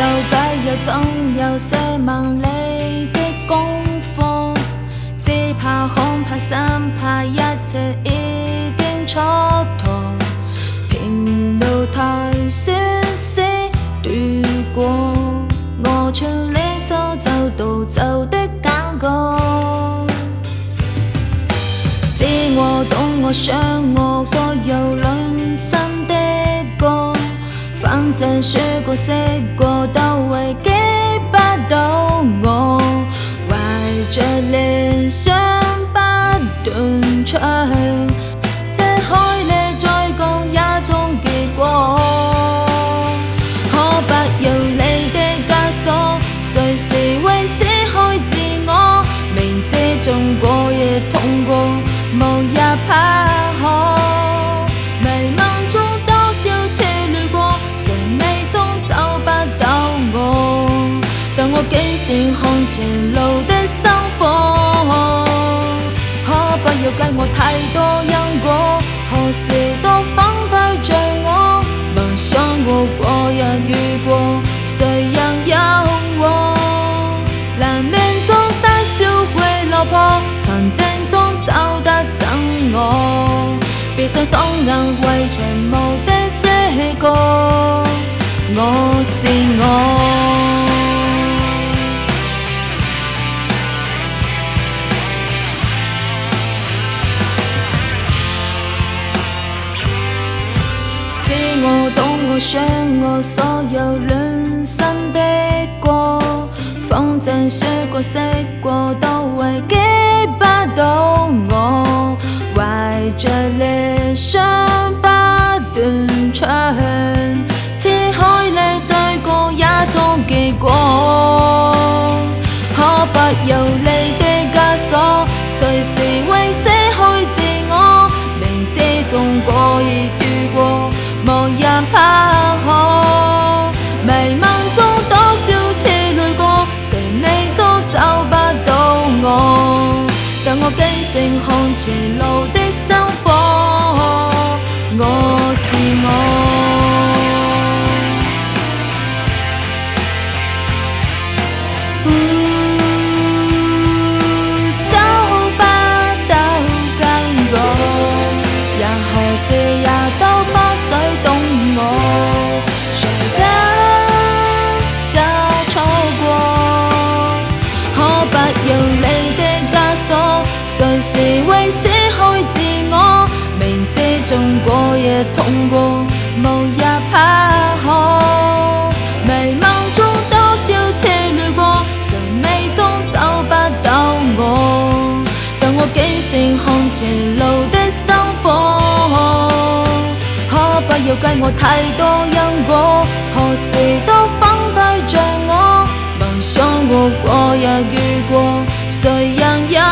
到底又怎有些萬里的功課？只怕、恐怕、生怕，一切已經蹉跎。平路太宣泄，如过，我唱你所走到走的感覺，知我懂我傷我。曾失过、碎过，都未改。前路的生火，可不要给我太多因果。将我所有暖心的歌，反正输过、识过，都为。看斜路的生火，我是我。走吧，到更远，也痛过，梦也怕好，迷茫中多少车路过，愁眉中找不到我。但我几成看前路的生活？可不要给我太多因果，何时都放对着我。梦想过，过也遇过，谁人让？